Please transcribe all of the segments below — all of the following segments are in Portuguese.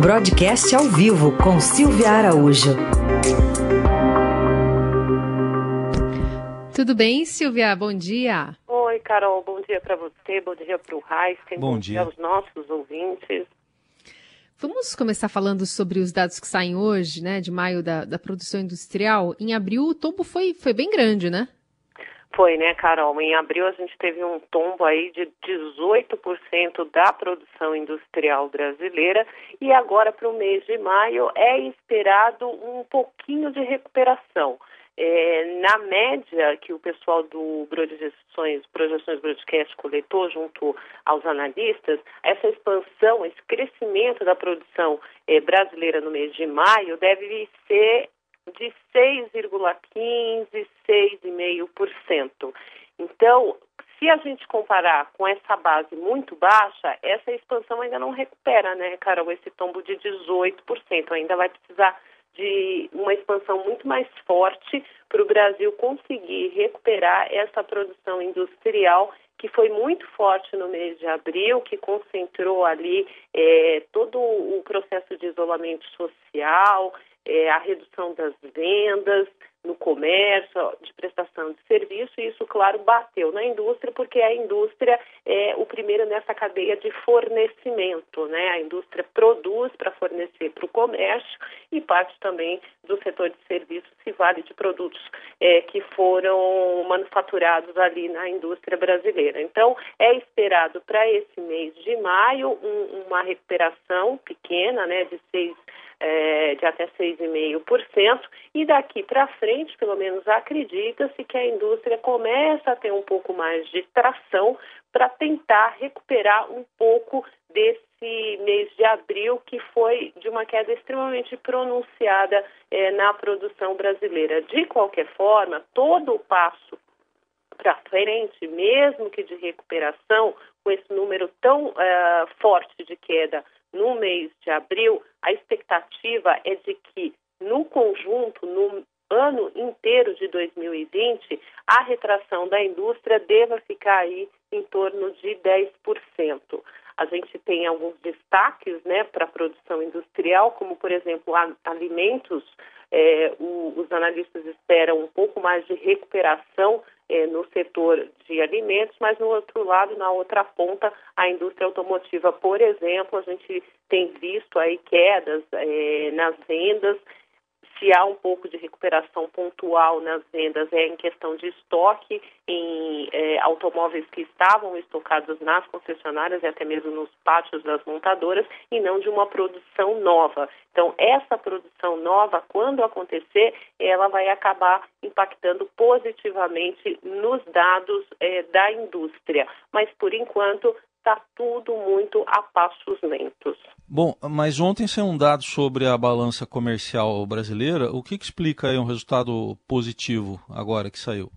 Broadcast ao vivo com Silvia Araújo. Tudo bem, Silvia? Bom dia. Oi, Carol. Bom dia para você, bom dia para o Heisen, bom, bom dia aos nossos ouvintes. Vamos começar falando sobre os dados que saem hoje, né, de maio da, da produção industrial. Em abril, o tombo foi, foi bem grande, né? Foi, né, Carol? Em abril a gente teve um tombo aí de 18% da produção industrial brasileira e agora para o mês de maio é esperado um pouquinho de recuperação. É, na média que o pessoal do Projeções, Projeções Broadcast coletou junto aos analistas, essa expansão, esse crescimento da produção é, brasileira no mês de maio deve ser de 6,15%, 6,5%. Então, se a gente comparar com essa base muito baixa, essa expansão ainda não recupera, né, Carol? Esse tombo de 18%. Ainda vai precisar de uma expansão muito mais forte para o Brasil conseguir recuperar essa produção industrial que foi muito forte no mês de abril, que concentrou ali é, todo o processo de isolamento social, é, a redução das vendas no comércio, de prestação de serviço, e isso, claro, bateu na indústria, porque a indústria é o primeiro nessa cadeia de fornecimento, né? A indústria produz para fornecer para o comércio e parte também do setor de serviços se vale de produtos é, que foram manufaturados ali na indústria brasileira. Então, é esperado para esse mês de maio um, uma recuperação pequena, né, de seis é, de até 6,5%, e daqui para frente, pelo menos acredita-se que a indústria começa a ter um pouco mais de tração para tentar recuperar um pouco desse mês de abril, que foi de uma queda extremamente pronunciada é, na produção brasileira. De qualquer forma, todo o passo para frente, mesmo que de recuperação, com esse número tão uh, forte de queda no mês de abril, a expectativa é de que, no conjunto, no ano inteiro de 2020, a retração da indústria deva ficar aí em torno de 10%. A gente tem alguns destaques né, para a produção industrial, como, por exemplo, alimentos. É, o, os analistas esperam um pouco mais de recuperação é, no setor de alimentos, mas no outro lado, na outra ponta, a indústria automotiva, por exemplo, a gente tem visto aí quedas é, nas vendas se há um pouco de recuperação pontual nas vendas é em questão de estoque em é, automóveis que estavam estocados nas concessionárias e até mesmo nos pátios das montadoras e não de uma produção nova. Então, essa produção nova, quando acontecer, ela vai acabar impactando positivamente nos dados é, da indústria. Mas, por enquanto, está tudo muito a passos lentos. Bom, mas ontem saiu um dado sobre a balança comercial brasileira. O que, que explica aí um resultado positivo agora que saiu?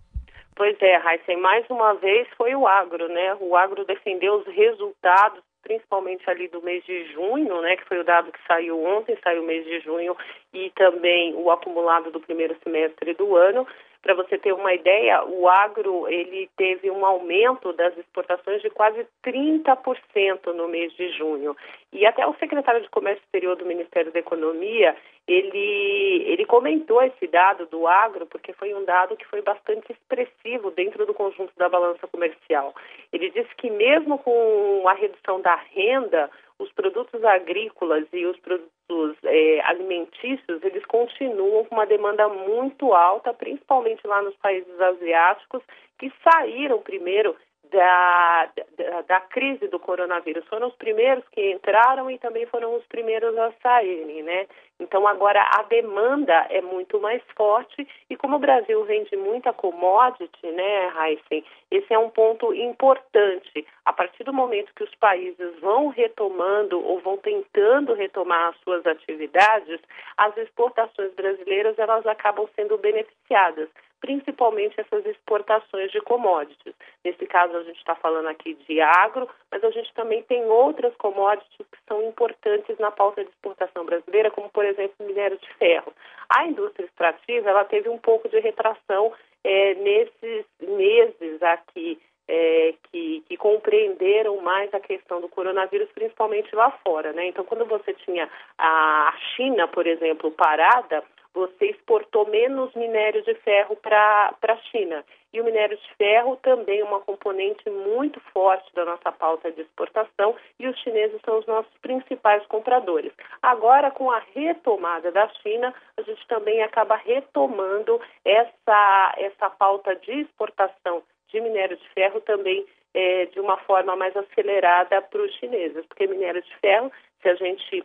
Pois é, Heisen, mais uma vez foi o agro, né? O agro defendeu os resultados, principalmente ali do mês de junho, né? Que foi o dado que saiu ontem, saiu o mês de junho e também o acumulado do primeiro semestre do ano. Para você ter uma ideia, o agro ele teve um aumento das exportações de quase 30% no mês de junho. E até o secretário de Comércio Exterior do Ministério da Economia, ele, ele comentou esse dado do agro, porque foi um dado que foi bastante expressivo dentro do conjunto da balança comercial. Ele disse que mesmo com a redução da renda, os produtos agrícolas e os produtos é, alimentícios, eles continuam com uma demanda muito alta, principalmente lá nos países asiáticos, que saíram primeiro da, da, da, crise do coronavírus. Foram os primeiros que entraram e também foram os primeiros a saírem, né? Então agora a demanda é muito mais forte e como o Brasil vende muita commodity, né, Heisen, esse é um ponto importante. A partir do momento que os países vão retomando ou vão tentando retomar as suas atividades, as exportações brasileiras elas acabam sendo beneficiadas principalmente essas exportações de commodities. Nesse caso, a gente está falando aqui de agro, mas a gente também tem outras commodities que são importantes na pauta de exportação brasileira, como, por exemplo, minério de ferro. A indústria extrativa ela teve um pouco de retração é, nesses meses aqui é, que, que, compreenderam mais a questão do coronavírus, principalmente lá fora. Né? Então, quando você tinha a China, por exemplo, parada, você exportou menos minério de ferro para a China. E o minério de ferro também é uma componente muito forte da nossa pauta de exportação e os chineses são os nossos principais compradores. Agora, com a retomada da China, a gente também acaba retomando essa, essa pauta de exportação de minério de ferro também é, de uma forma mais acelerada para os chineses, porque minério de ferro, se a gente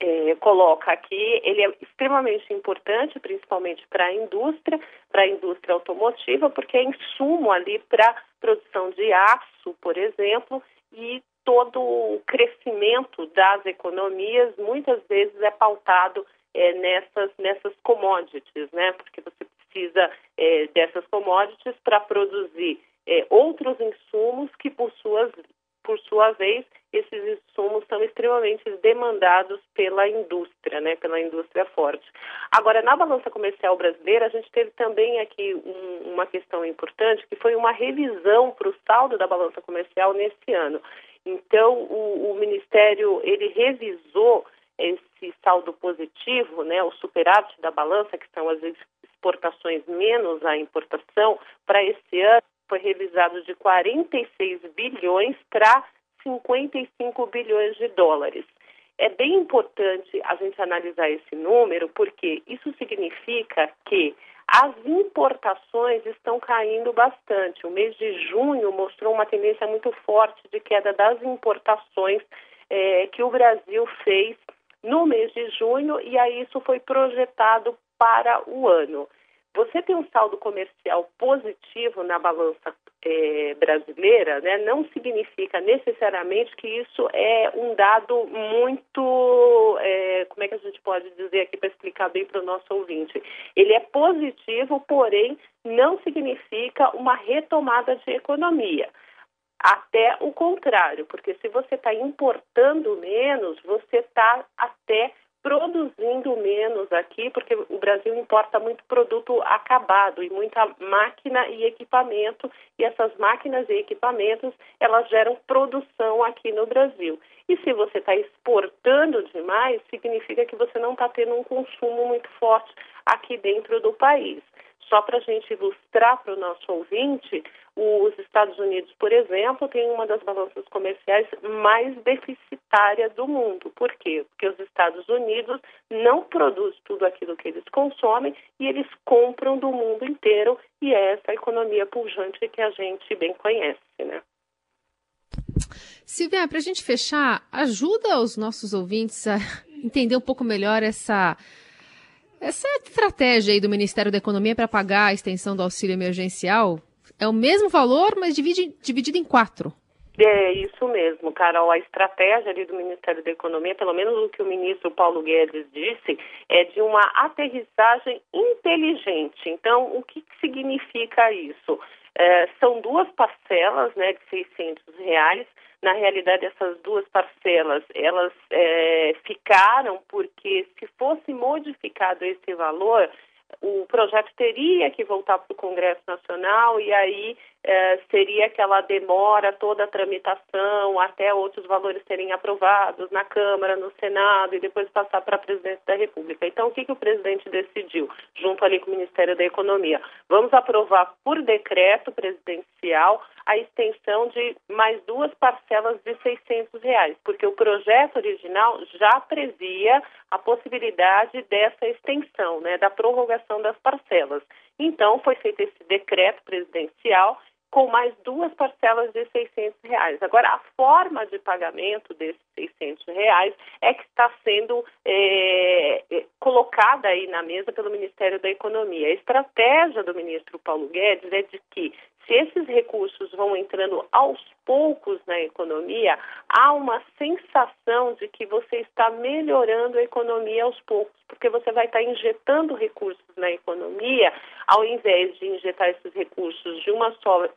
é, coloca aqui, ele é extremamente importante, principalmente para a indústria, para a indústria automotiva, porque é insumo ali para produção de aço, por exemplo, e todo o crescimento das economias muitas vezes é pautado é, nessas, nessas commodities, né? Porque você precisa é, dessas commodities para produzir é, outros insumos que, por suas por sua vez, esses insumos são extremamente demandados pela indústria, né, pela indústria forte. Agora, na balança comercial brasileira, a gente teve também aqui um, uma questão importante, que foi uma revisão para o saldo da balança comercial nesse ano. Então, o, o Ministério, ele revisou esse saldo positivo, né, o superávit da balança, que são as exportações menos a importação, para esse ano foi revisado de 46 bilhões para 55 bilhões de dólares. É bem importante a gente analisar esse número, porque isso significa que as importações estão caindo bastante. O mês de junho mostrou uma tendência muito forte de queda das importações é, que o Brasil fez no mês de junho, e aí isso foi projetado para o ano. Você tem um saldo comercial positivo na balança é, brasileira, né, não significa necessariamente que isso é um dado muito, é, como é que a gente pode dizer aqui para explicar bem para o nosso ouvinte? Ele é positivo, porém não significa uma retomada de economia. Até o contrário, porque se você está importando menos, você está até produzindo menos aqui, porque o Brasil importa muito produto acabado e muita máquina e equipamento, e essas máquinas e equipamentos, elas geram produção aqui no Brasil. E se você está exportando demais, significa que você não está tendo um consumo muito forte aqui dentro do país. Só para a gente ilustrar para o nosso ouvinte, os Estados Unidos, por exemplo, tem uma das balanças comerciais mais deficitárias do mundo. Por quê? Porque os Estados Unidos não produzem tudo aquilo que eles consomem e eles compram do mundo inteiro e é essa economia pujante que a gente bem conhece, né? Silvia, para a gente fechar, ajuda os nossos ouvintes a entender um pouco melhor essa essa estratégia aí do Ministério da Economia para pagar a extensão do auxílio emergencial é o mesmo valor, mas divide, dividido em quatro. É isso mesmo, Carol. A estratégia ali do Ministério da Economia, pelo menos o que o ministro Paulo Guedes disse, é de uma aterrissagem inteligente. Então, o que significa isso? É, são duas parcelas né, de 600 reais. Na realidade, essas duas parcelas, elas é, ficaram porque se fosse modificado esse valor, o projeto teria que voltar para o Congresso Nacional e aí é, seria aquela demora, toda a tramitação, até outros valores serem aprovados na Câmara, no Senado e depois passar para a Presidência da República. Então, o que, que o presidente decidiu, junto ali com o Ministério da Economia? Vamos aprovar por decreto presidencial a extensão de mais duas parcelas de 600 reais, porque o projeto original já previa a possibilidade dessa extensão, né, da prorrogação das parcelas. Então, foi feito esse decreto presidencial com mais duas parcelas de 600 reais. Agora, a forma de pagamento desses 600 reais é que está sendo é, colocada aí na mesa pelo Ministério da Economia. A estratégia do ministro Paulo Guedes é de que se esses recursos vão entrando aos poucos na economia, há uma sensação de que você está melhorando a economia aos poucos, porque você vai estar injetando recursos na economia, ao invés de injetar esses recursos de uma só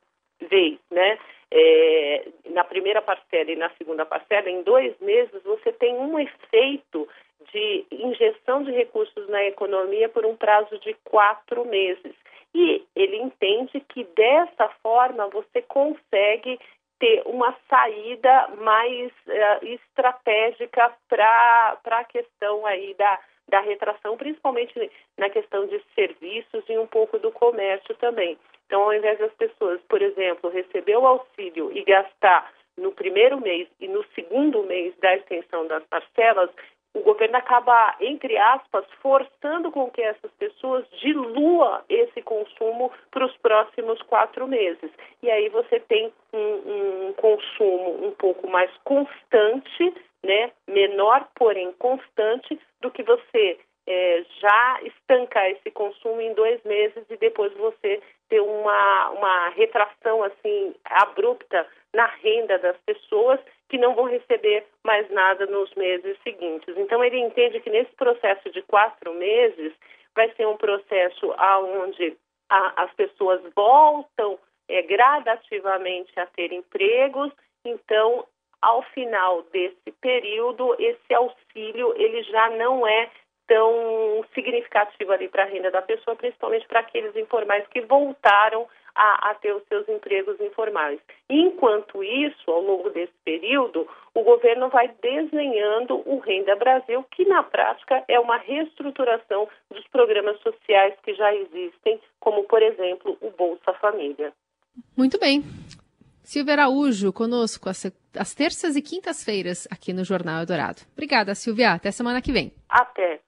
vez, né? É, na primeira parcela e na segunda parcela, em dois meses, você tem um efeito de injeção de recursos na economia por um prazo de quatro meses. E ele entende que dessa forma você consegue ter uma saída mais uh, estratégica para a questão aí da, da retração, principalmente na questão de serviços e um pouco do comércio também. Então, ao invés das pessoas, por exemplo, receber o auxílio e gastar no primeiro mês e no segundo mês da extensão das parcelas, o governo acaba, entre aspas, forçando com que essas pessoas dilua esse consumo para os próximos quatro meses. E aí você tem um, um consumo um pouco mais constante, né, menor, porém constante, do que você é, já estancar esse consumo em dois meses e depois você ter uma, uma retração assim abrupta na renda das pessoas que não vão receber mais nada nos meses seguintes. Então, ele entende que nesse processo de quatro meses vai ser um processo onde as pessoas voltam é, gradativamente a ter empregos. Então, ao final desse período, esse auxílio ele já não é tão significativo ali para a renda da pessoa, principalmente para aqueles informais que voltaram a, a, ter os seus empregos informais. Enquanto isso, ao longo desse período, o governo vai desenhando o Renda Brasil, que na prática é uma reestruturação dos programas sociais que já existem, como, por exemplo, o Bolsa Família. Muito bem. Silvia Araújo, conosco às terças e quintas-feiras aqui no Jornal Eldorado. Obrigada, Silvia. Até semana que vem. Até.